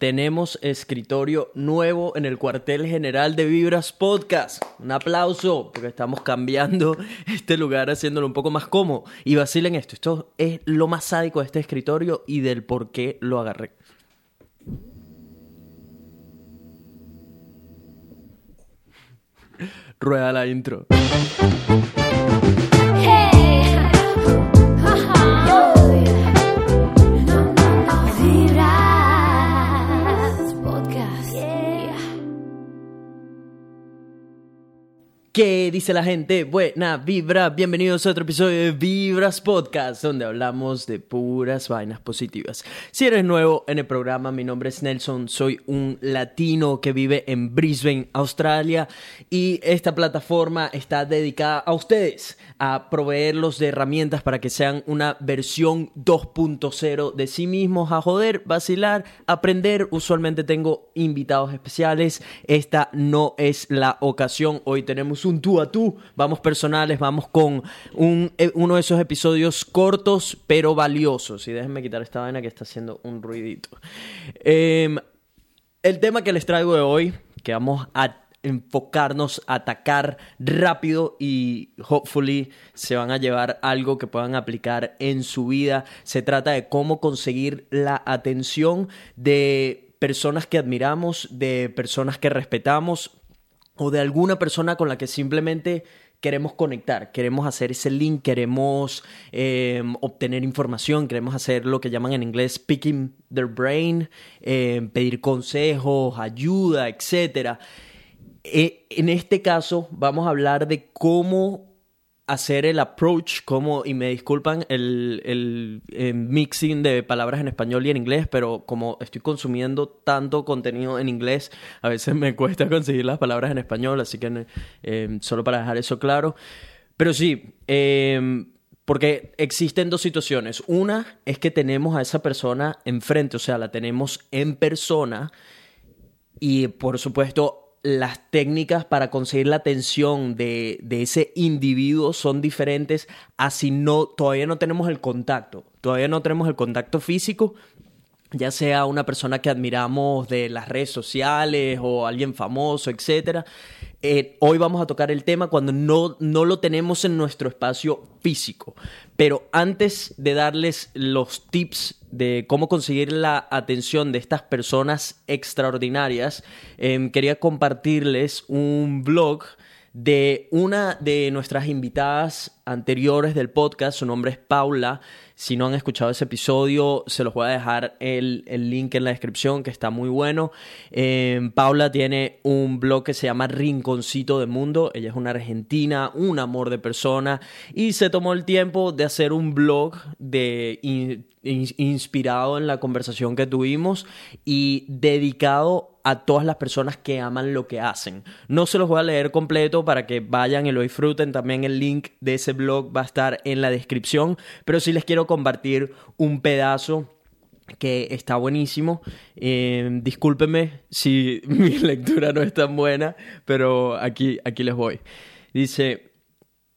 tenemos escritorio nuevo en el cuartel general de Vibras Podcast. Un aplauso, porque estamos cambiando este lugar, haciéndolo un poco más cómodo. Y vacilen esto, esto es lo más sádico de este escritorio y del por qué lo agarré. Rueda la intro. ¿Qué dice la gente? Buena vibra, bienvenidos a otro episodio de Vibras Podcast, donde hablamos de puras vainas positivas. Si eres nuevo en el programa, mi nombre es Nelson, soy un latino que vive en Brisbane, Australia, y esta plataforma está dedicada a ustedes, a proveerlos de herramientas para que sean una versión 2.0 de sí mismos, a joder, vacilar, aprender. Usualmente tengo invitados especiales, esta no es la ocasión, hoy tenemos un tú a tú, vamos personales, vamos con un, eh, uno de esos episodios cortos pero valiosos. Y déjenme quitar esta vaina que está haciendo un ruidito. Em, el tema que les traigo de hoy, que vamos a enfocarnos, atacar rápido y hopefully se van a llevar algo que puedan aplicar en su vida. Se trata de cómo conseguir la atención de personas que admiramos, de personas que respetamos, o de alguna persona con la que simplemente queremos conectar, queremos hacer ese link, queremos em, obtener información, queremos hacer lo que llaman en inglés picking their brain, em, pedir consejos, ayuda, etc. E, en este caso vamos a hablar de cómo hacer el approach, como, y me disculpan el, el, mixing de palabras en español y en inglés, pero como estoy consumiendo tanto contenido en inglés, a veces me cuesta conseguir las palabras en español, así que em, solo para dejar eso claro. Pero sí, em, porque existen dos situaciones. Una es que tenemos a esa persona enfrente, o sea, la tenemos en persona y por supuesto las técnicas para conseguir la atención de, ese individuo son diferentes a si no, todavía no tenemos el contacto, todavía no tenemos el contacto físico, ya sea una persona que admiramos de las redes sociales o alguien famoso, etc. Eh, hoy vamos a tocar el tema cuando no, no lo tenemos en nuestro espacio físico. Pero antes de darles los tips de cómo conseguir la atención de estas personas extraordinarias, em, quería compartirles un blog de una de nuestras invitadas anteriores del podcast. Su nombre es Paula. Si no han escuchado ese episodio, se los voy a dejar el, link en la descripción, que está muy bueno. Em, Paula tiene un blog que se llama Rinconcito de Mundo. Ella es una argentina, un amor de persona, y se tomó el tiempo de hacer un blog de, inspirado en la conversación que tuvimos y dedicado a todas las personas que aman lo que hacen. No se los voy a leer completo para que vayan y lo disfruten. También el link de ese blog va a estar en la descripción, pero sí les quiero compartir un pedazo que está buenísimo. Eh, discúlpenme si mi lectura no es tan buena, pero aquí, aquí les voy. Dice,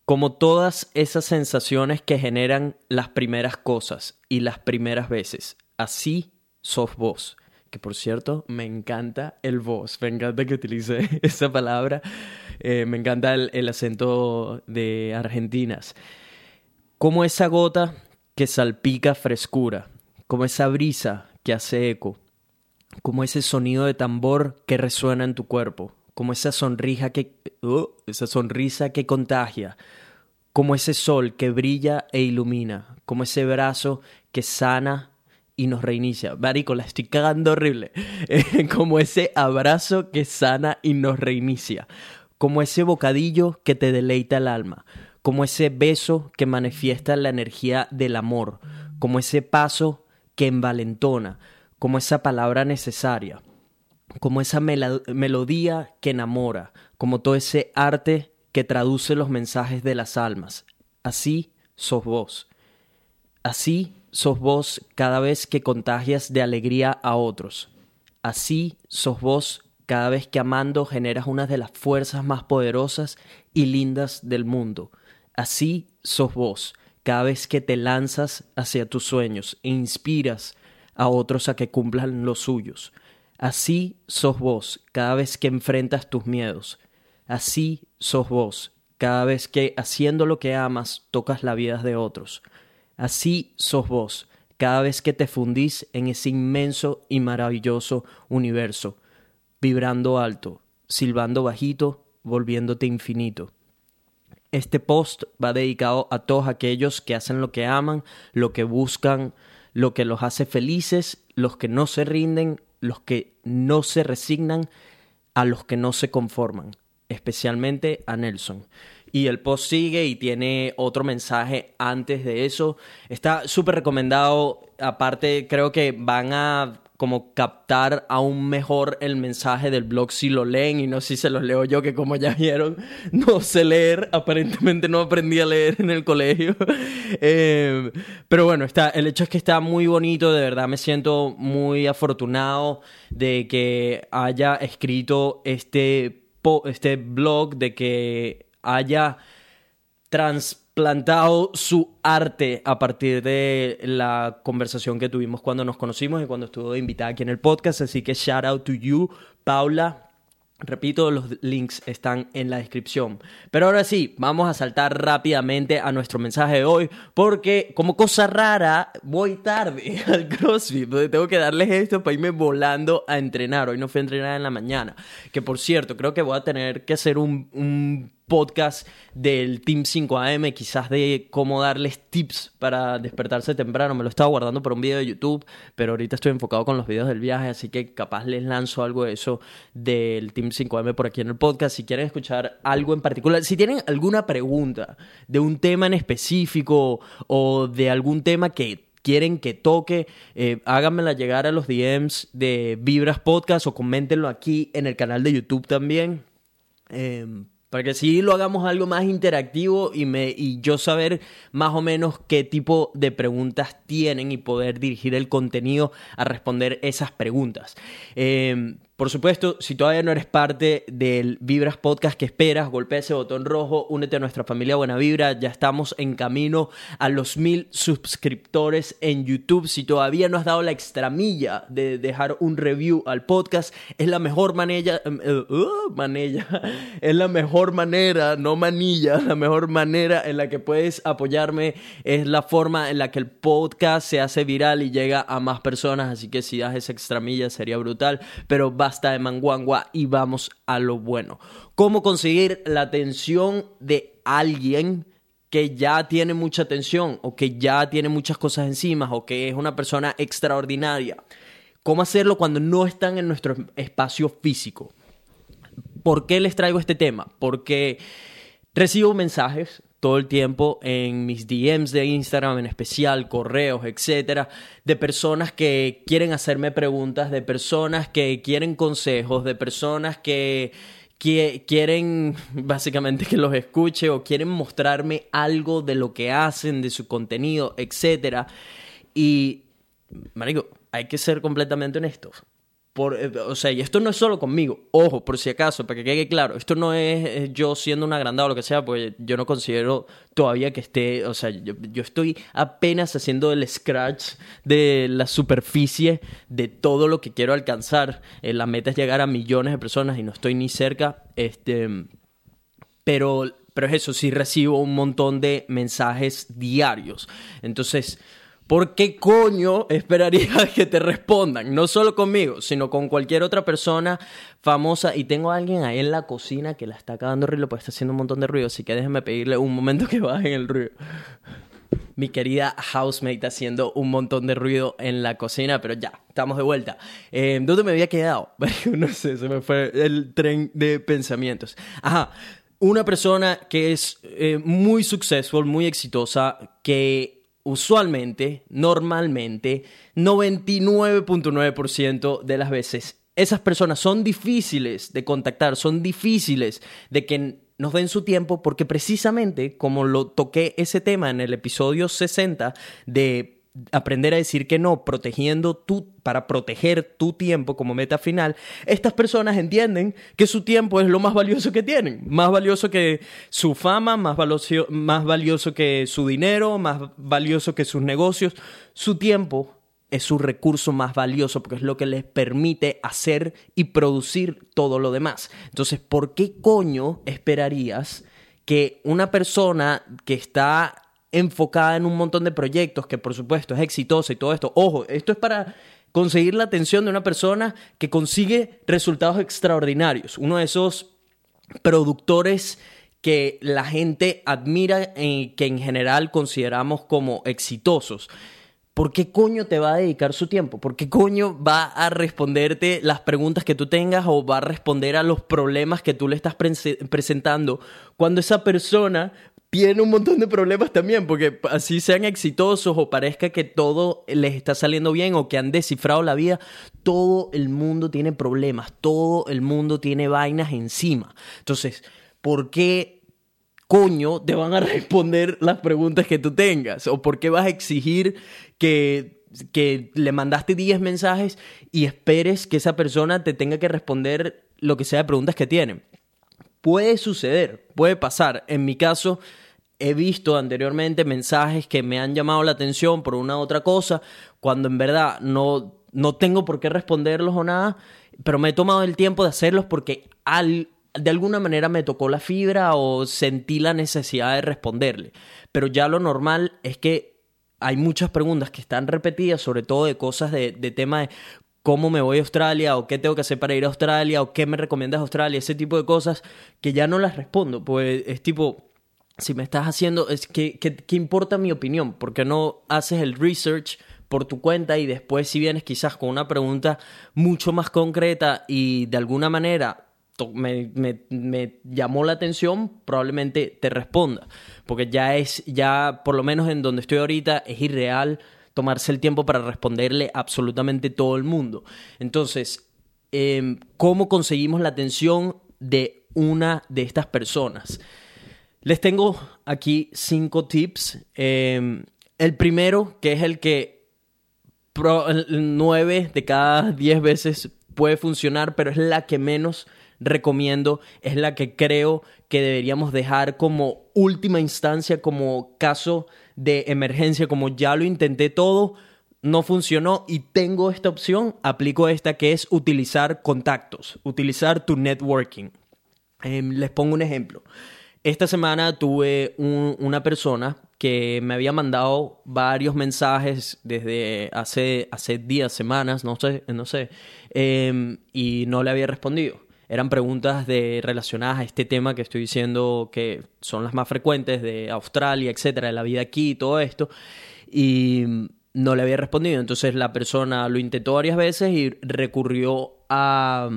como todas esas sensaciones que generan las primeras cosas y las primeras veces, así sos vos que por cierto me encanta el voz, me encanta que utilice esa palabra, eh, me encanta el, acento de Argentinas. Como esa gota que salpica frescura, como esa brisa que hace eco, como ese sonido de tambor que resuena en tu cuerpo, como esa sonrisa que, uh, esa sonrisa que contagia, como ese sol que brilla e ilumina, como ese brazo que sana y nos reinicia. Marico, la estoy cagando horrible. como ese abrazo que sana y nos reinicia. Como ese bocadillo que te deleita el alma. Como ese beso que manifiesta la energía del amor. Como ese paso que envalentona. Como esa palabra necesaria. Como esa melodía que enamora. Como todo ese arte que traduce los mensajes de las almas. Así sos vos. Así sos vos cada vez que contagias de alegría a otros. Así sos vos cada vez que amando generas una de las fuerzas más poderosas y lindas del mundo. Así sos vos cada vez que te lanzas hacia tus sueños e inspiras a otros a que cumplan los suyos. Así sos vos cada vez que enfrentas tus miedos. Así sos vos cada vez que haciendo lo que amas tocas la vida de otros. Así sos vos cada vez que te fundís en ese inmenso y maravilloso universo, vibrando alto, silbando bajito, volviéndote infinito. Este post va dedicado a todos aquellos que hacen lo que aman, lo que buscan, lo que los hace felices, los que no se rinden, los que no se resignan, a los que no se conforman, especialmente a Nelson. Y el post sigue y tiene otro mensaje antes de eso. Está súper recomendado. Aparte, creo que van a como captar aún mejor el mensaje del blog si lo leen y no si se los leo yo, que como ya vieron, no sé leer, aparentemente no aprendí a leer en el colegio. Eh, pero bueno, está, el hecho es que está muy bonito, de verdad me siento muy afortunado de que haya escrito este, este blog, de que haya trasplantado su arte a partir de la conversación que tuvimos cuando nos conocimos y cuando estuvo invitada aquí en el podcast. Así que shout out to you, Paula. Repito, los links están en la descripción. Pero ahora sí, vamos a saltar rápidamente a nuestro mensaje de hoy, porque como cosa rara, voy tarde al CrossFit, donde tengo que darles esto para irme volando a entrenar. Hoy no fui a entrenar en la mañana, que por cierto, creo que voy a tener que hacer un, un podcast del Team 5AM, quizás de cómo darles tips para despertarse temprano. Me lo estaba guardando por un video de YouTube, pero ahorita estoy enfocado con los videos del viaje, así que capaz les lanzo algo de eso del Team 5AM por aquí en el podcast. Si quieren escuchar algo en particular, si tienen alguna pregunta de un tema en específico o de algún tema que quieren que toque, eh, háganmela llegar a los DMs de Vibras Podcast o coméntenlo aquí en el canal de YouTube también. Eh, para que sí lo hagamos algo más interactivo y, me, y yo saber más o menos qué tipo de preguntas tienen y poder dirigir el contenido a responder esas preguntas. Eh, por supuesto, si todavía no eres parte del Vibras Podcast que esperas, golpea ese botón rojo, únete a nuestra familia Buena Vibra. Ya estamos en camino a los mil suscriptores en YouTube. Si todavía no has dado la extramilla de dejar un review al podcast, es la mejor manera, em, eh, uh, manella, es la mejor manera, no manilla, la mejor manera en la que puedes apoyarme es la forma en la que el podcast se hace viral y llega a más personas. Así que si das esa extramilla sería brutal. Pero basta de manguangua y vamos a lo bueno. ¿Cómo conseguir la atención de alguien que ya tiene mucha atención o que ya tiene muchas cosas encima o que es una persona extraordinaria? ¿Cómo hacerlo cuando no están en nuestro espacio físico? ¿Por qué les traigo este tema? Porque recibo mensajes todo el tiempo en mis DMs de Instagram, en especial, correos, etcétera, de personas que quieren hacerme preguntas, de personas que quieren consejos, de personas que, quieren básicamente que los escuche o quieren mostrarme algo de lo que hacen, de su contenido, etcétera. Y, marico, hay que ser completamente honestos. Por, eh, o sea, y esto no es solo conmigo, ojo, por si acaso, para que quede claro, esto no es yo siendo un agrandado o lo que sea, porque yo no considero todavía que esté, o sea, yo, estoy apenas haciendo el scratch de la superficie de todo lo que quiero alcanzar. Eh, la meta es llegar a millones de personas y no estoy ni cerca, este, pero, pero es eso, sí recibo un montón de mensajes diarios. Entonces, ¿Por qué coño esperarías que te respondan? No solo conmigo, sino con cualquier otra persona famosa. Y tengo a alguien ahí en la cocina que la está cagando ruido, pues está haciendo un montón de ruido. Así que déjenme pedirle un momento que bajen el ruido. Mi querida housemate haciendo un montón de ruido en la cocina, pero ya, estamos de vuelta. Eh, ¿Dónde me había quedado? no sé, se me fue el tren de pensamientos. Ajá una persona que es eh, muy successful, muy exitosa, que usualmente, normalmente, 99.9% de las veces, esas personas son difíciles de contactar, son difíciles de que nos den su tiempo porque precisamente como lo toqué ese tema en el episodio 60 de aprender a decir que no, protegiendo tu, para proteger tu tiempo como meta final, estas personas entienden que su tiempo es lo más valioso que tienen, más valioso que su fama, más valioso, más valioso que su dinero, más valioso que sus negocios, su tiempo es su recurso más valioso porque es lo que les permite hacer y producir todo lo demás. Entonces, ¿por qué coño esperarías que una persona que está enfocada en un montón de proyectos, que por supuesto es exitosa y todo esto, ojo, esto es para conseguir la atención de una persona que consigue resultados extraordinarios, uno de esos productores que la gente admira y que en general consideramos como exitosos. ¿Por qué coño te va a dedicar su tiempo? ¿Por qué coño va a responderte las preguntas que tú tengas o va a responder a los problemas que tú le estás presentando cuando esa persona tiene un montón de problemas también, porque así sean exitosos o parezca que todo les está saliendo bien o que han descifrado la vida, todo el mundo tiene problemas, todo el mundo tiene vainas encima. Entonces, ¿por qué coño te van a responder las preguntas que tú tengas? ¿O por qué vas a exigir que que le mandaste 10 mensajes y esperes que esa persona te tenga que responder lo que sea de preguntas que tiene. Puede suceder, puede pasar. En mi caso, he visto anteriormente mensajes que me han llamado la atención por una u otra cosa, cuando en verdad no, no tengo por qué responderlos o nada, pero me he tomado el tiempo de hacerlos porque al, de alguna manera me tocó la fibra o sentí la necesidad de responderle. Pero ya lo normal es que hay muchas preguntas que están repetidas, sobre todo de cosas de, de tema de cómo me voy a Australia o qué tengo que hacer para ir a Australia o qué me recomiendas Australia, ese tipo de cosas que ya no las respondo, pues es tipo, si me estás haciendo, es que, ¿qué importa mi opinión? porque no haces el research por tu cuenta y después si vienes quizás con una pregunta mucho más concreta y de alguna manera me, llamó la atención, probablemente te responda. Porque ya es, ya por lo menos en donde estoy ahorita, es irreal tomarse el tiempo para responderle absolutamente todo el mundo. Entonces, em, ¿cómo conseguimos la atención de una de estas personas? Les tengo aquí cinco tips. Em, el primero, que es el que nueve de cada diez veces puede funcionar, pero es la que menos recomiendo, es la que creo que deberíamos dejar como última instancia, como caso de emergencia, como ya lo intenté todo, no funcionó y tengo esta opción, aplico esta que es utilizar contactos, utilizar tu networking. Em, les pongo un ejemplo. Esta semana tuve una persona que me había mandado varios mensajes desde hace, hace días, semanas, no sé, no sé, em, y no le había respondido. Eran preguntas de, relacionadas a este tema que estoy diciendo que son las más frecuentes de Australia, etcétera, de la vida aquí y todo esto. Y no le había respondido. Entonces la persona lo intentó varias veces y recurrió a.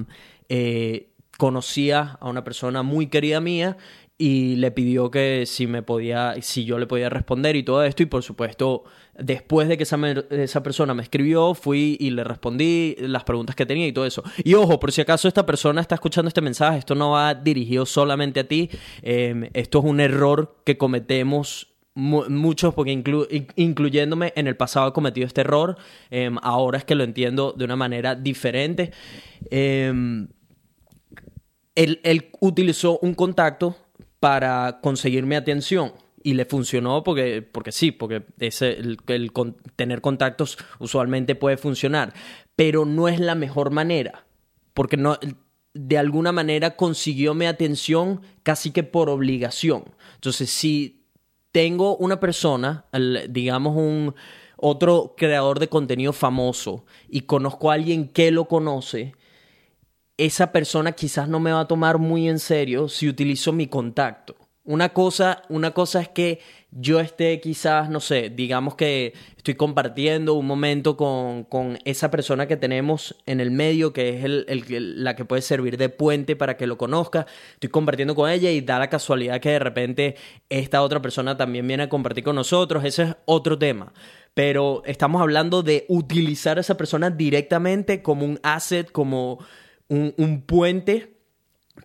Eh, conocía a una persona muy querida mía y le pidió que si me podía, si yo le podía responder y todo esto. Y por supuesto después de que esa, esa, persona me escribió fui y le respondí las preguntas que tenía y todo eso. Y ojo por si acaso esta persona está escuchando este mensaje esto no va dirigido solamente a ti. Em, esto es un error que cometemos muchos porque incluyéndome en el pasado he cometido este error. Em, ahora es que lo entiendo de una manera diferente. Em, él utilizó un contacto para conseguir mi atención. Y le funcionó porque, porque sí, porque ese, el, tener contactos usualmente puede funcionar. Pero no es la mejor manera. Porque no, de alguna manera consiguió mi atención casi que por obligación. Entonces, si tengo una persona, digamos un otro creador de contenido famoso, y conozco a alguien que lo conoce, esa persona quizás no me va a tomar muy en serio si utilizo mi contacto. Una cosa, una cosa es que yo esté quizás, no sé, digamos que estoy compartiendo un momento con, con esa persona que tenemos en el medio, que es el, la que puede servir de puente para que lo conozca. Estoy compartiendo con ella y da la casualidad que de repente esta otra persona también viene a compartir con nosotros. Ese es otro tema. Pero estamos hablando de utilizar a esa persona directamente como un asset, como un, puente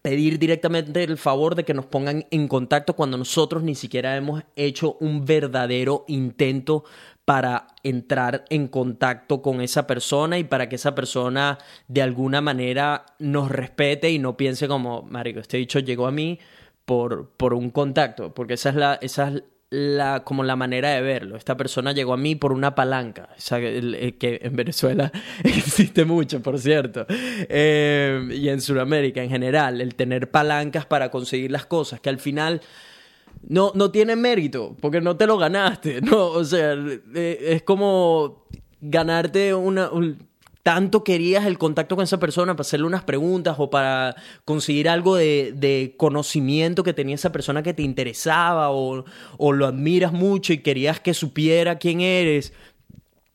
pedir directamente el favor de que nos pongan en contacto cuando nosotros ni siquiera hemos hecho un verdadero intento para entrar en contacto con esa persona y para que esa persona de alguna manera nos respete y no piense como, marico, este dicho llegó a mí por, por un contacto, porque esa es la, esa la, como la manera de verlo. Esta persona llegó a mí por una palanca, que en Venezuela existe mucho, por cierto, eh, y en Sudamérica en general, el tener palancas para conseguir las cosas, que al final no, no tiene mérito, porque no te lo ganaste, ¿no? O sea, eh, es como ganarte una tanto querías el contacto con esa persona para hacerle unas preguntas o para conseguir algo de, conocimiento que tenía esa persona que te interesaba o, o, lo admiras mucho y querías que supiera quién eres.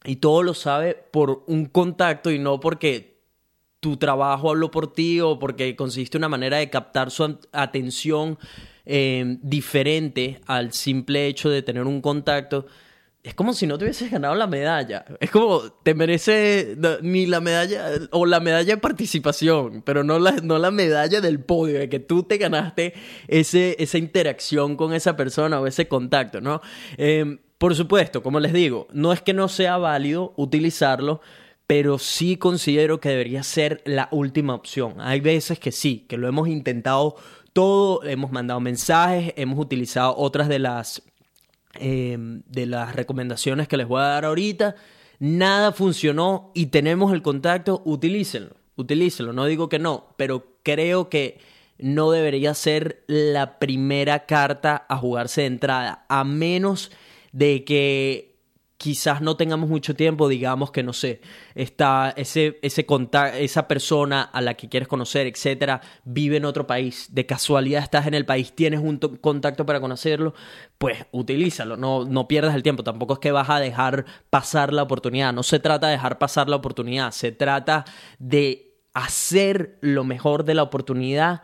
Y todo lo sabe por un contacto y no porque tu trabajo habló por ti o porque conseguiste una manera de captar su atención eh, diferente al simple hecho de tener un contacto es como si no te hubieses ganado la medalla. Es como, te merece ni la medalla, o la medalla de participación, pero no la, no la medalla del podio, de que tú te ganaste ese, esa interacción con esa persona o ese contacto, ¿no? Em, por supuesto, como les digo, no es que no sea válido utilizarlo, pero sí considero que debería ser la última opción. Hay veces que sí, que lo hemos intentado todo, hemos mandado mensajes, hemos utilizado otras de las Em, de las recomendaciones que les voy a dar ahorita. Nada funcionó y tenemos el contacto, utilícenlo, utilícenlo. No digo que no, pero creo que no debería ser la primera carta a jugarse de entrada, a menos de que quizás no tengamos mucho tiempo, digamos que no sé, está ese, ese esa persona a la que quieres conocer, etcétera, vive en otro país, de casualidad estás en el país, tienes un contacto para conocerlo, pues utilízalo, no, no pierdas el tiempo, tampoco es que vas a dejar pasar la oportunidad, no se trata de dejar pasar la oportunidad, se trata de hacer lo mejor de la oportunidad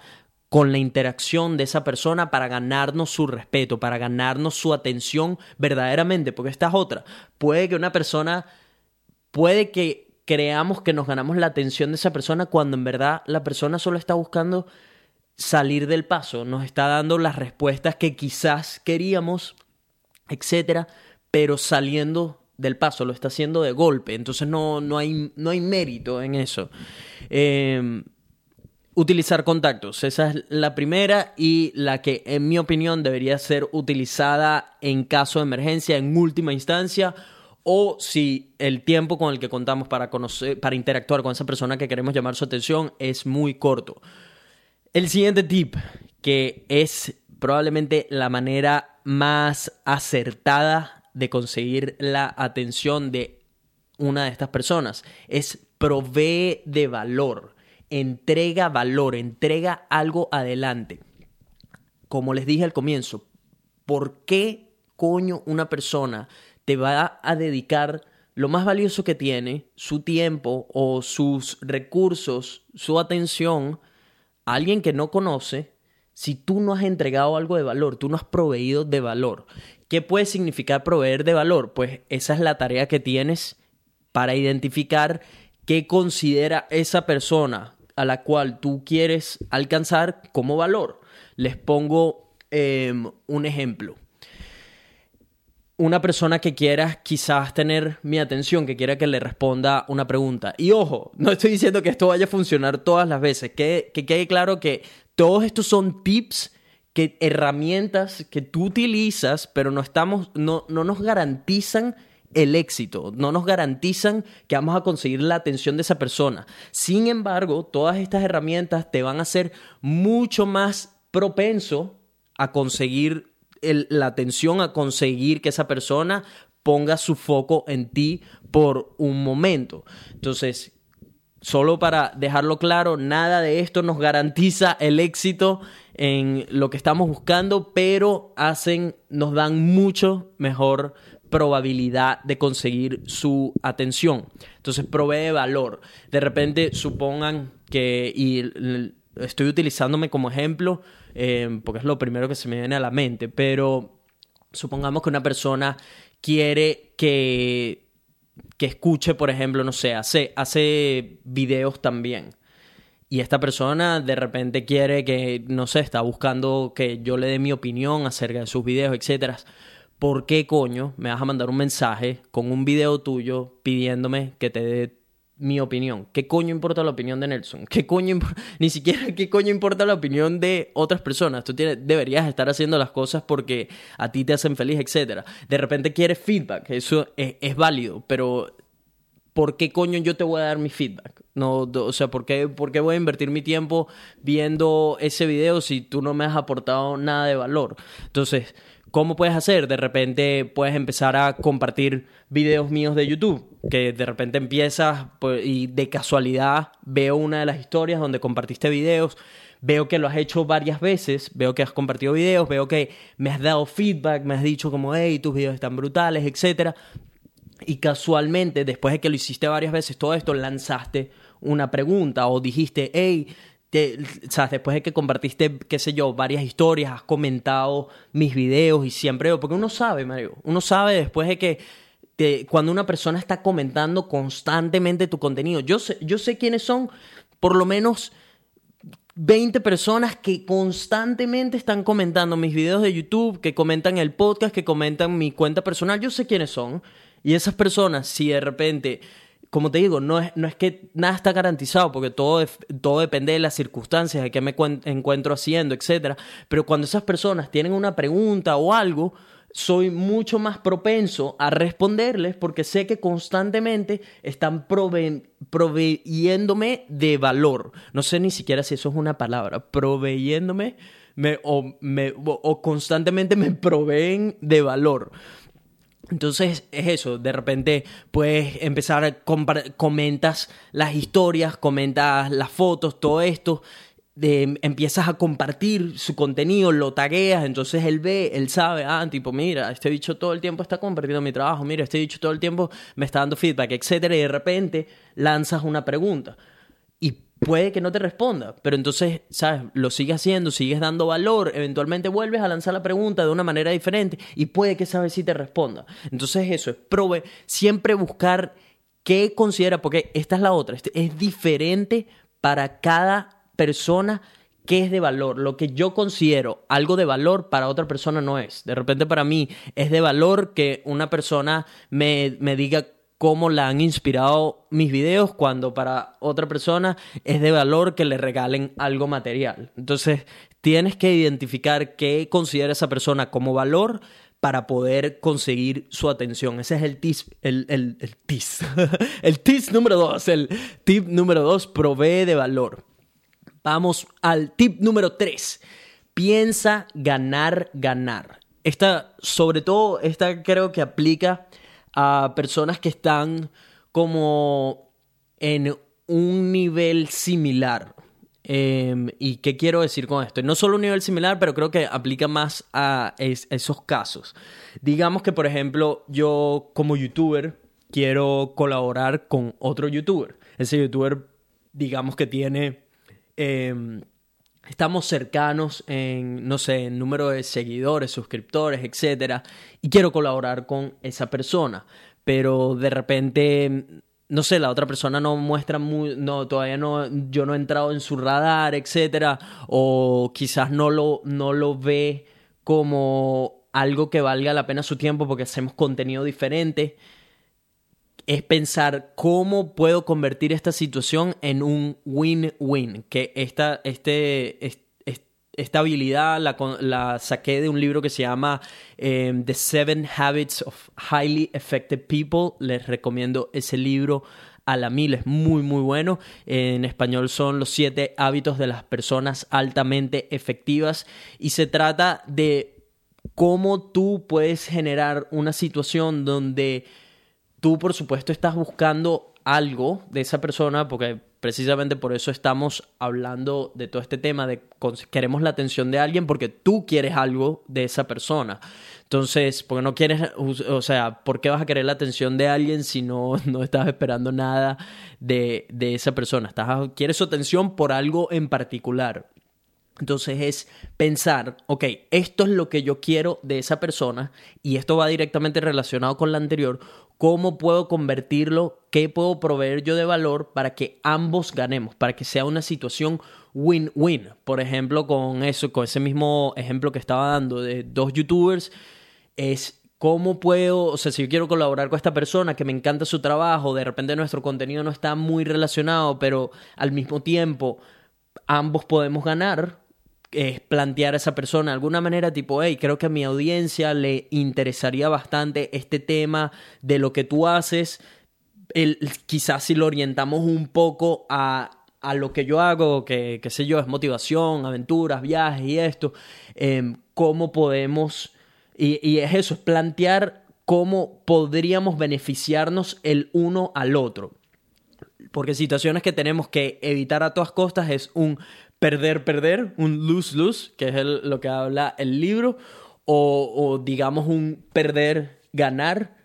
con la interacción de esa persona para ganarnos su respeto, para ganarnos su atención verdaderamente, porque esta es otra. Puede que una persona, puede que creamos que nos ganamos la atención de esa persona cuando en verdad la persona solo está buscando salir del paso, nos está dando las respuestas que quizás queríamos, etcétera, pero saliendo del paso, lo está haciendo de golpe, entonces no, no, hay, no hay mérito en eso. Eh, Utilizar contactos, esa es la primera y la que en mi opinión debería ser utilizada en caso de emergencia en última instancia o si el tiempo con el que contamos para conocer para interactuar con esa persona que queremos llamar su atención es muy corto. El siguiente tip que es probablemente la manera más acertada de conseguir la atención de una de estas personas es provee de valor entrega valor, entrega algo adelante. Como les dije al comienzo, ¿por qué coño una persona te va a dedicar lo más valioso que tiene, su tiempo o sus recursos, su atención, a alguien que no conoce, si tú no has entregado algo de valor, tú no has proveído de valor? ¿Qué puede significar proveer de valor? Pues esa es la tarea que tienes para identificar qué considera esa persona a la cual tú quieres alcanzar como valor. Les pongo em, un ejemplo. Una persona que quiera quizás tener mi atención, que quiera que le responda una pregunta. Y ojo, no estoy diciendo que esto vaya a funcionar todas las veces. Que, que quede claro que todos estos son tips, que herramientas que tú utilizas, pero no, estamos, no, no nos garantizan el éxito, no nos garantizan que vamos a conseguir la atención de esa persona. Sin embargo, todas estas herramientas te van a hacer mucho más propenso a conseguir la atención, a conseguir que esa persona ponga su foco en ti por un momento. Entonces, solo para dejarlo claro, nada de esto nos garantiza el éxito en lo que estamos buscando, pero hacen, nos dan mucho mejor probabilidad de conseguir su atención. Entonces provee valor. De repente supongan que, y estoy utilizándome como ejemplo, eh, porque es lo primero que se me viene a la mente, pero supongamos que una persona quiere que, que escuche, por ejemplo, no sé, hace, hace videos también. Y esta persona de repente quiere que, no sé, está buscando que yo le dé mi opinión acerca de sus videos, etcétera. ¿Por qué coño me vas a mandar un mensaje con un video tuyo pidiéndome que te dé mi opinión. ¿Qué coño importa la opinión de Nelson? ¿Qué coño ni siquiera qué coño importa la opinión de otras personas? Tú deberías estar haciendo las cosas porque a ti te hacen feliz, etc. De repente quieres feedback, eso es, válido, pero ¿por qué coño yo te voy a dar mi feedback? No, o sea, ¿por qué, ¿por qué voy a invertir mi tiempo viendo ese video si tú no me has aportado nada de valor? Entonces, ¿Cómo puedes hacer? De repente puedes empezar a compartir videos míos de YouTube, que de repente empiezas pues, y de casualidad veo una de las historias donde compartiste videos, veo que lo has hecho varias veces, veo que has compartido videos, veo que me has dado feedback, me has dicho como, hey, tus videos están brutales, etc. Y casualmente, después de que lo hiciste varias veces, todo esto lanzaste una pregunta o dijiste, hey, después de que compartiste, qué sé yo, varias historias, has comentado mis videos y siempre, porque uno sabe, Mario, uno sabe después de que cuando una persona está comentando constantemente tu contenido, yo sé, yo sé quiénes son, por lo menos 20 personas que constantemente están comentando mis videos de YouTube, que comentan el podcast, que comentan mi cuenta personal, yo sé quiénes son. Y esas personas, si de repente como te digo, no es, no es que nada está garantizado, porque todo, todo depende de las circunstancias, de qué me encuentro haciendo, etc. Pero cuando esas personas tienen una pregunta o algo, soy mucho más propenso a responderles porque sé que constantemente están proveyéndome de valor. No sé ni siquiera si eso es una palabra, proveyéndome me, o, me, o constantemente me proveen de valor. Entonces es eso, de repente puedes empezar, comentas las historias, comentas las fotos, todo esto, empiezas a compartir su contenido, lo tagueas, entonces él ve, él sabe, ah, tipo, mira, este bicho todo el tiempo está compartiendo mi trabajo, mira, este bicho todo el tiempo me está dando feedback, etcétera, y de repente lanzas una pregunta puede que no te responda, pero entonces, ¿sabes? Lo sigues haciendo, sigues dando valor, eventualmente vuelves a lanzar la pregunta de una manera diferente y puede que sabes si te responda. Entonces eso es, prove, siempre buscar qué considera, porque esta es la otra, este, es diferente para cada persona qué es de valor. Lo que yo considero algo de valor para otra persona no es. De repente para mí es de valor que una persona me, me diga cómo la han inspirado mis videos cuando para otra persona es de valor que le regalen algo material. Entonces, tienes que identificar qué considera esa persona como valor para poder conseguir su atención. Ese es el tis, el, el, el tis, el número dos, el tip número dos, provee de valor. Vamos al tip número tres. Piensa ganar, ganar. Esta, sobre todo, esta creo que aplica a personas que están como en un nivel similar. Em, ¿Y qué quiero decir con esto? No solo un nivel similar, pero creo que aplica más a esos casos. Digamos que, por ejemplo, yo como youtuber quiero colaborar con otro youtuber. Ese youtuber, digamos que tiene... Em, estamos cercanos en, no sé, en número de seguidores, suscriptores, etcétera, y quiero colaborar con esa persona, pero de repente, no sé, la otra persona no muestra muy, no, todavía no, yo no he entrado en su radar, etcétera, o quizás no lo, no lo ve como algo que valga la pena su tiempo porque hacemos contenido diferente es pensar cómo puedo convertir esta situación en un win-win. Que esta, este, esta habilidad la, saqué de un libro que se llama em, The Seven Habits of Highly Effective People. Les recomiendo ese libro a la mil, es muy muy bueno. En español son los siete hábitos de las personas altamente efectivas y se trata de cómo tú puedes generar una situación donde tú por supuesto estás buscando algo de esa persona, porque precisamente por eso estamos hablando de todo este tema de queremos la atención de alguien porque tú quieres algo de esa persona. Entonces, porque no quieres, o sea, ¿por qué vas a querer la atención de alguien si no, no estás esperando nada de, de esa persona? Estás, quieres su atención por algo en particular. Entonces es pensar, ok, esto es lo que yo quiero de esa persona y esto va directamente relacionado con la anterior, ¿cómo puedo convertirlo? ¿Qué puedo proveer yo de valor para que ambos ganemos, para que sea una situación win-win? Por ejemplo, con eso, con ese mismo ejemplo que estaba dando de dos youtubers, es ¿Cómo puedo, o sea, si yo quiero colaborar con esta persona que me encanta su trabajo, de repente nuestro contenido no está muy relacionado, pero al mismo tiempo ambos podemos ganar, es plantear a esa persona de alguna manera tipo, hey, creo que a mi audiencia le interesaría bastante este tema de lo que tú haces, el, quizás si lo orientamos un poco a, a lo que yo hago, que, qué sé yo, es motivación, aventuras, viajes y esto, eh, cómo podemos y, es eso, es plantear cómo podríamos beneficiarnos el uno al otro. Porque situaciones que tenemos que evitar a todas costas es un perder-perder, un lose-lose, que es lo que habla el libro, o, digamos un perder-ganar,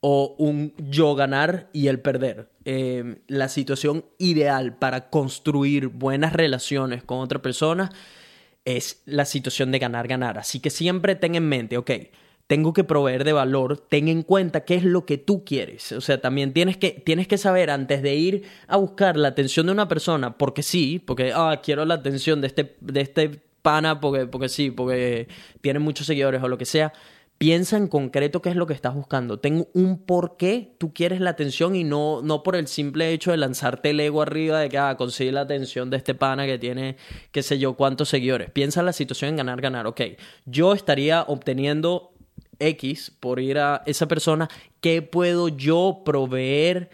o un yo ganar y el perder. Eh, la situación ideal para construir buenas relaciones con otra persona es la situación de ganar-ganar. Así que siempre ten en mente, ok, tengo que proveer de valor, ten en cuenta qué es lo que tú quieres. O sea, también tienes que, tienes que saber antes de ir a buscar la atención de una persona, porque sí, porque, ah, quiero la atención de este, de este pana, porque, porque sí, porque tiene muchos seguidores o lo que sea. Piensa en concreto qué es lo que estás buscando. Ten un por qué tú quieres la atención y no, no por el simple hecho de lanzarte el ego arriba de que ah, conseguir la atención de este pana que tiene qué sé yo cuántos seguidores. Piensa en la situación en ganar, ganar. Ok, yo estaría obteniendo X por ir a esa persona. ¿Qué puedo yo proveer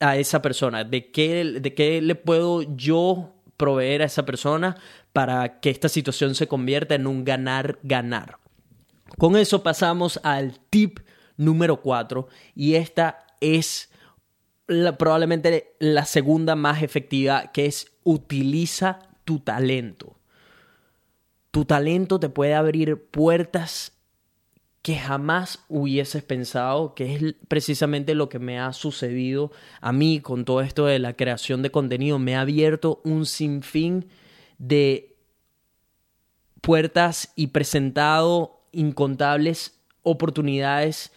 a esa persona? ¿De qué, de qué le puedo yo proveer a esa persona para que esta situación se convierta en un ganar, ganar? Con eso pasamos al tip número 4 y esta es probablemente la segunda más efectiva que es utiliza tu talento. Tu talento te puede abrir puertas que jamás hubieses pensado, que es precisamente lo que me ha sucedido a mí con todo esto de la creación de contenido. Me ha abierto un sinfín de puertas y presentado incontables oportunidades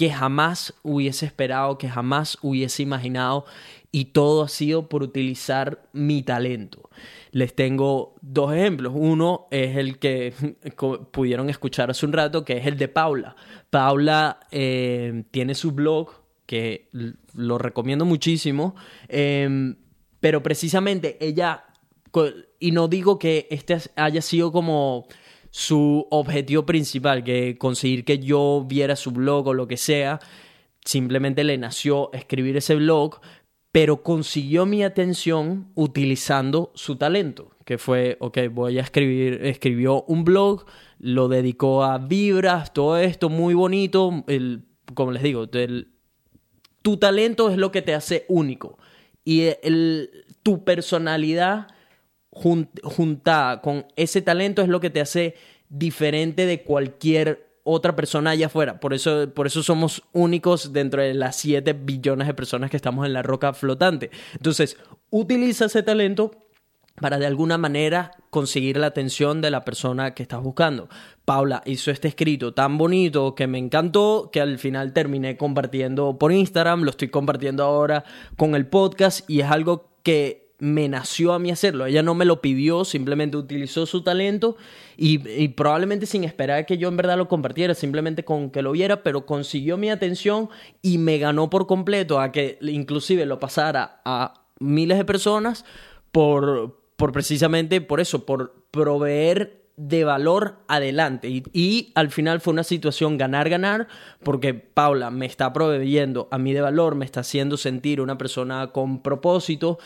que jamás hubiese esperado, que jamás hubiese imaginado y todo ha sido por utilizar mi talento. Les tengo dos ejemplos. Uno es el que pudieron escuchar hace un rato, que es el de Paula. Paula eh, tiene su blog, que lo recomiendo muchísimo, em, pero precisamente ella, y no digo que este haya sido como su objetivo principal, que conseguir que yo viera su blog o lo que sea, simplemente le nació escribir ese blog, pero consiguió mi atención utilizando su talento, que fue, ok, voy a escribir, escribió un blog, lo dedicó a vibras, todo esto muy bonito, el, como les digo, tu talento es lo que te hace único. Y el, tu personalidad juntada con ese talento es lo que te hace diferente de cualquier otra persona allá afuera. Por eso, por eso somos únicos dentro de las 7 billones de personas que estamos en la roca flotante. Entonces, utiliza ese talento para de alguna manera conseguir la atención de la persona que estás buscando. Paula hizo este escrito tan bonito que me encantó que al final terminé compartiendo por Instagram, lo estoy compartiendo ahora con el podcast y es algo que me nació a mí hacerlo. Ella no me lo pidió, simplemente utilizó su talento y, probablemente sin esperar que yo en verdad lo compartiera, simplemente con que lo viera, pero consiguió mi atención y me ganó por completo a que inclusive lo pasara a miles de personas por, por precisamente por eso, por proveer de valor adelante. Y, al final fue una situación ganar-ganar, porque Paula me está proveyendo a mí de valor, me está haciendo sentir una persona con propósito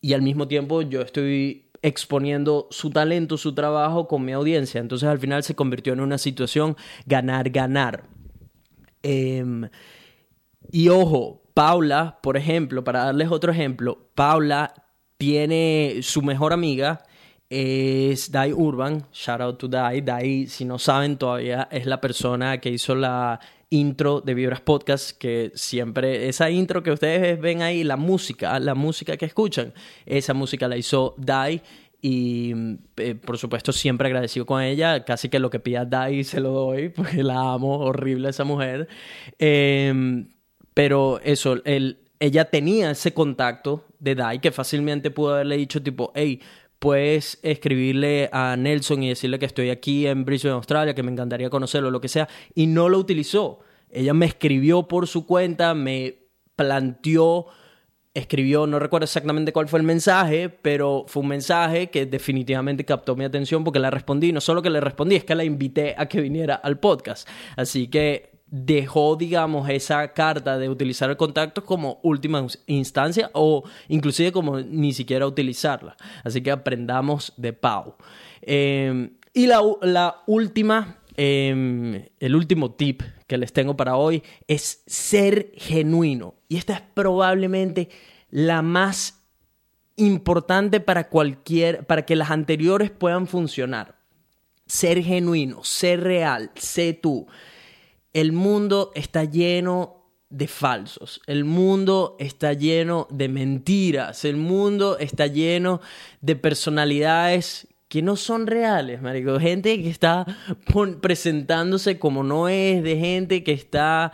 y al mismo tiempo yo estoy exponiendo su talento, su trabajo con mi audiencia. Entonces al final se convirtió en una situación ganar-ganar. Em, y ojo, Paula, por ejemplo, para darles otro ejemplo, Paula tiene su mejor amiga, es Dai Urban, shout out to Dai. Dai, si no saben todavía, es la persona que hizo la intro de Vibras Podcast, que siempre, esa intro que ustedes ven ahí, la música, la música que escuchan, esa música la hizo Dai y eh, por supuesto siempre agradecido con ella, casi que lo que pida Dai se lo doy, porque la amo, horrible esa mujer. Em, pero eso, el, ella tenía ese contacto de Dai que fácilmente pudo haberle dicho tipo, hey, puedes escribirle a Nelson y decirle que estoy aquí en Brisbane, Australia, que me encantaría conocerlo, lo que sea, y no lo utilizó. Ella me escribió por su cuenta, me planteó, escribió, no recuerdo exactamente cuál fue el mensaje, pero fue un mensaje que definitivamente captó mi atención porque la respondí. No solo que le respondí, es que la invité a que viniera al podcast. Así que dejó, digamos, esa carta de utilizar el contacto como última instancia o inclusive como ni siquiera utilizarla. Así que aprendamos de Pau. Em, y la, la última, em, el último tip que les tengo para hoy es ser genuino. Y esta es probablemente la más importante para cualquier, para que las anteriores puedan funcionar. Ser genuino, ser real, sé tú el mundo está lleno de falsos. El mundo está lleno de mentiras. El mundo está lleno de personalidades que no son reales, marico. Gente que está presentándose como no es, de gente que está,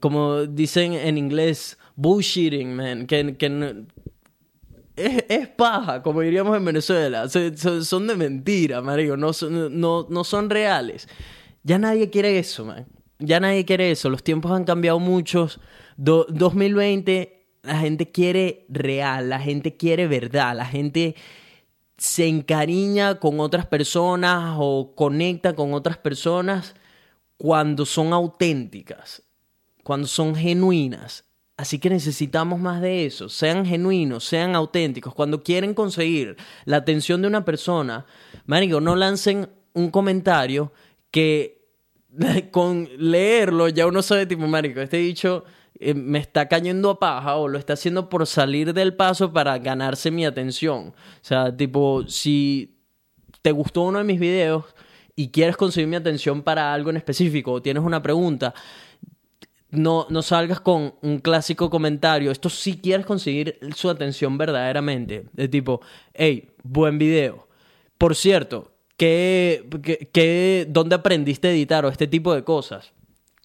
como dicen en inglés, bullshitting, man. Que, es, paja, como diríamos en Venezuela. Son, de mentira, marico. No, no, no son reales. Ya nadie quiere eso, man ya nadie quiere eso, los tiempos han cambiado muchos. 2020, la gente quiere real, la gente quiere verdad, la gente se encariña con otras personas o conecta con otras personas cuando son auténticas, cuando son genuinas. Así que necesitamos más de eso. Sean genuinos, sean auténticos. Cuando quieren conseguir la atención de una persona, marico, no lancen un comentario que con leerlo ya uno sabe, tipo, marico, este dicho eh, me está cayendo a paja o lo está haciendo por salir del paso para ganarse mi atención. O sea, tipo, si te gustó uno de mis videos y quieres conseguir mi atención para algo en específico o tienes una pregunta, no, no salgas con un clásico comentario. Esto sí quieres conseguir su atención verdaderamente. De tipo, hey, buen video. Por cierto, ¿Qué, qué, dónde aprendiste a editar o este tipo de cosas?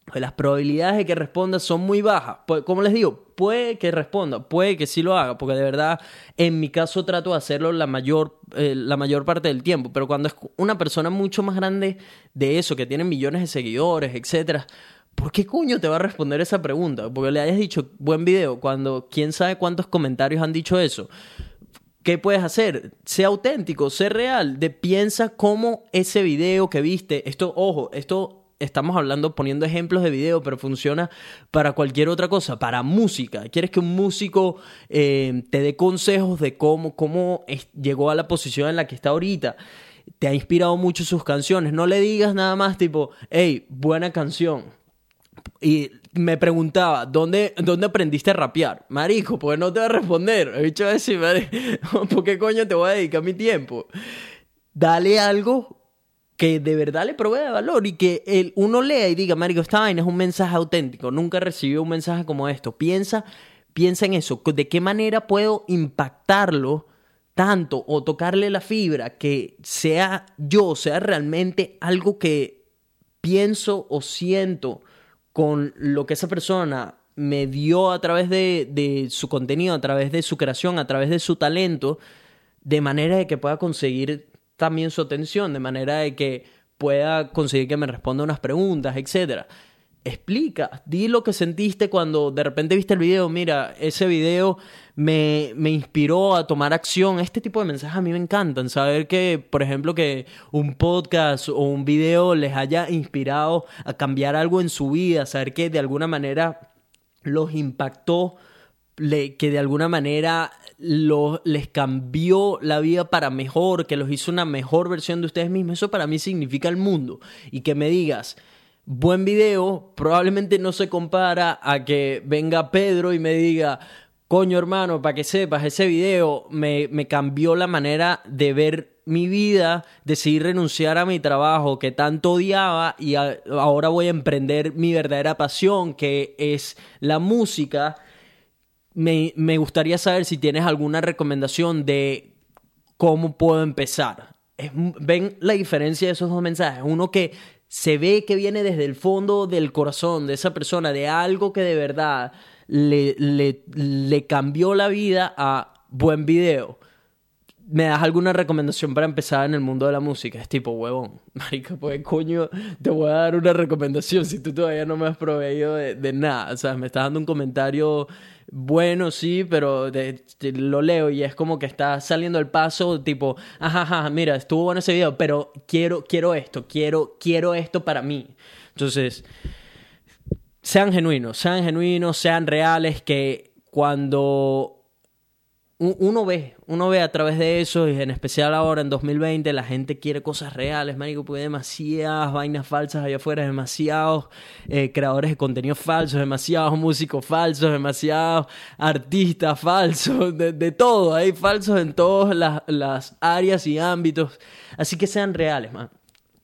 Pues las probabilidades de que responda son muy bajas. Pues, como les digo, puede que responda, puede que sí lo haga, porque de verdad en mi caso trato de hacerlo la mayor, eh, la mayor parte del tiempo. Pero cuando es una persona mucho más grande de eso, que tiene millones de seguidores, etcétera, ¿por qué coño te va a responder esa pregunta? Porque le hayas dicho buen video, cuando quién sabe cuántos comentarios han dicho eso. ¿Qué puedes hacer? Sé auténtico, sé real. De piensa cómo ese video que viste, esto, ojo, esto estamos hablando poniendo ejemplos de video, pero funciona para cualquier otra cosa, para música. ¿Quieres que un músico eh, te dé consejos de cómo, cómo llegó a la posición en la que está ahorita? Te ha inspirado mucho sus canciones. No le digas nada más tipo, hey, buena canción. Y me preguntaba, ¿dónde, ¿dónde aprendiste a rapear? Marico, pues no te voy a responder. He dicho así, ¿por qué coño te voy a dedicar mi tiempo? Dale algo que de verdad le provea valor y que el, uno lea y diga, Marico, esta vaina es un mensaje auténtico. Nunca recibió un mensaje como esto. Piensa, piensa en eso. ¿De qué manera puedo impactarlo tanto o tocarle la fibra que sea yo, sea realmente algo que pienso o siento? Con lo que esa persona me dio a través de, su contenido, a través de su creación, a través de su talento, de manera de que pueda conseguir también su atención, de manera de que pueda conseguir que me responda unas preguntas, etcétera explica, di lo que sentiste cuando de repente viste el video, mira, ese video me, me, inspiró a tomar acción. Este tipo de mensajes a mí me encantan, saber que, por ejemplo, que un podcast o un video les haya inspirado a cambiar algo en su vida, saber que de alguna manera los impactó, que de alguna manera les cambió la vida para mejor, que los hizo una mejor versión de ustedes mismos, eso para mí significa el mundo. Y que me digas, buen video probablemente no se compara a que venga Pedro y me diga, coño hermano, para que sepas, ese video me, me cambió la manera de ver mi vida, decidí renunciar a mi trabajo que tanto odiaba y ahora voy a emprender mi verdadera pasión, que es la música. Me, me gustaría saber si tienes alguna recomendación de cómo puedo empezar. ven la diferencia de esos dos mensajes. Uno que se ve que viene desde el fondo del corazón de esa persona, de algo que de verdad le, cambió la vida a buen video. ¿Me das alguna recomendación para empezar en el mundo de la música? Es tipo, huevón, marica, pues coño, te voy a dar una recomendación si tú todavía no me has proveído de, nada. O sea, me estás dando un comentario bueno, sí, pero lo leo y es como que está saliendo el paso, tipo, ajá, ajá, mira, estuvo bueno ese video, pero quiero, quiero esto, quiero, quiero esto para mí. Entonces, sean genuinos, sean genuinos, sean reales, que cuando uno ve, uno ve a través de eso, y en especial ahora en 2020, la gente quiere cosas reales, marico, porque hay demasiadas vainas falsas allá afuera, demasiados eh, creadores de contenido falsos, demasiados músicos falsos, demasiados artistas falsos, de, todo, hay falsos en todas las, las áreas y ámbitos, así que sean reales, man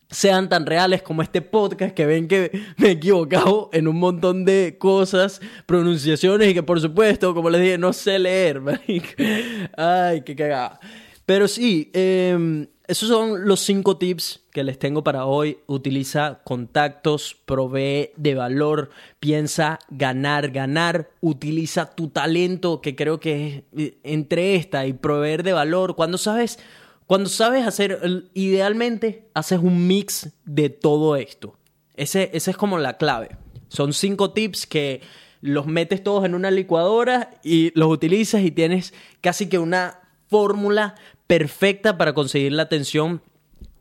sean tan reales como este podcast que ven que me he equivocado en un montón de cosas, pronunciaciones y que por supuesto, como les dije, no sé leer. Ay, qué cagada. Pero sí, em, esos son los cinco tips que les tengo para hoy. Utiliza contactos, provee de valor, piensa ganar, ganar. Utiliza tu talento, que creo que es eh, entre esta y proveer de valor. Cuando sabes cuando sabes hacer, idealmente haces un mix de todo esto. Ese, esa es como la clave. Son cinco tips que los metes todos en una licuadora y los utilizas y tienes casi que una fórmula perfecta para conseguir la atención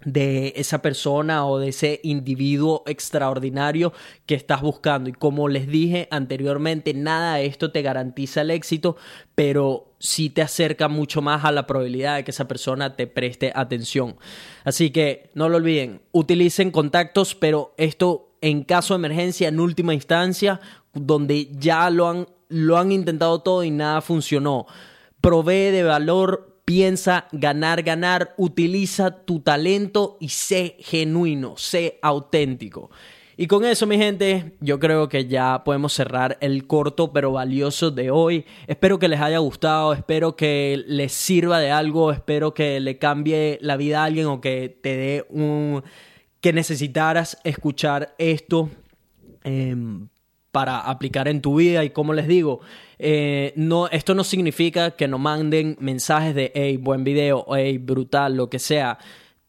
de esa persona o de ese individuo extraordinario que estás buscando. Y como les dije anteriormente, nada de esto te garantiza el éxito, pero sí te acerca mucho más a la probabilidad de que esa persona te preste atención. Así que no lo olviden, utilicen contactos, pero esto en caso de emergencia, en última instancia, donde ya lo han, lo han intentado todo y nada funcionó. Provee de valor Piensa ganar, ganar, utiliza tu talento y sé genuino, sé auténtico. Y con eso, mi gente, yo creo que ya podemos cerrar el corto pero valioso de hoy. Espero que les haya gustado, espero que les sirva de algo, espero que le cambie la vida a alguien o que te dé un... que necesitaras escuchar esto. Em, para aplicar en tu vida y como les digo, eh, no, esto no significa que no manden mensajes de hey, buen video, hey, brutal, lo que sea.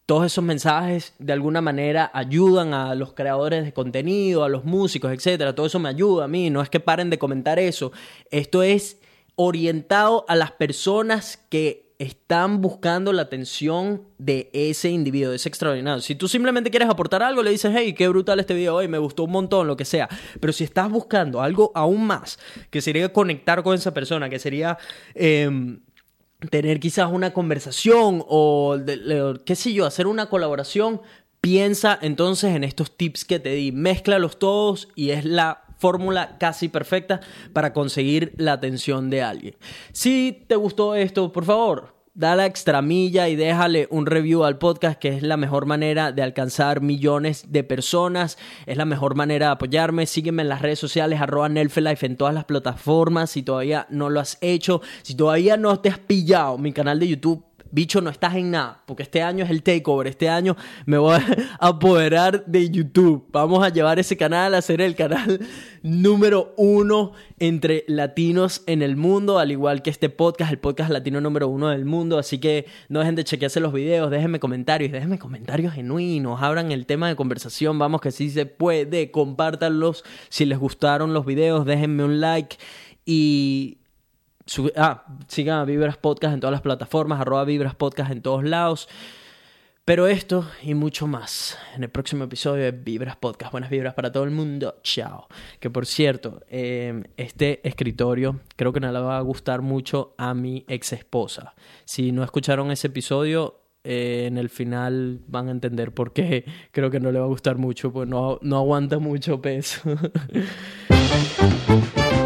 Todos esos mensajes de alguna manera ayudan a los creadores de contenido, a los músicos, etcétera. Todo eso me ayuda a mí. No es que paren de comentar eso. Esto es orientado a las personas que están buscando la atención de ese individuo, de ese extraordinario. Si tú simplemente quieres aportar algo, le dices, hey, qué brutal este video hoy, me gustó un montón, lo que sea. Pero si estás buscando algo aún más, que sería conectar con esa persona, que sería... Em, tener quizás una conversación o, qué sé yo, hacer una colaboración, piensa entonces en estos tips que te di, mézclalos todos y es la fórmula casi perfecta para conseguir la atención de alguien. Si te gustó esto, por favor, da la extramilla y déjale un review al podcast, que es la mejor manera de alcanzar millones de personas. Es la mejor manera de apoyarme. Sígueme en las redes sociales, arroba Nelfelife en todas las plataformas. Si todavía no lo has hecho, si todavía no te has pillado mi canal de YouTube bicho, no estás en nada, porque este año es el takeover, este año me voy a apoderar de YouTube. Vamos a llevar ese canal a ser el canal número uno entre latinos en el mundo, al igual que este podcast, el podcast latino número uno del mundo. Así que no dejen de chequearse los videos, déjenme comentarios, déjenme comentarios genuinos, abran el tema de conversación, vamos que sí se puede, compártanlos si les gustaron los videos, déjenme un like y ah, sigan a Vibras Podcast en todas las plataformas, arroba Vibras Podcast en todos lados. Pero esto y mucho más en el próximo episodio de Vibras Podcast. Buenas vibras para todo el mundo. Chao. Que por cierto, em, este escritorio creo que no le va a gustar mucho a mi ex esposa. Si no escucharon ese episodio, eh, en el final van a entender por qué creo que no le va a gustar mucho, pues no, no aguanta mucho peso.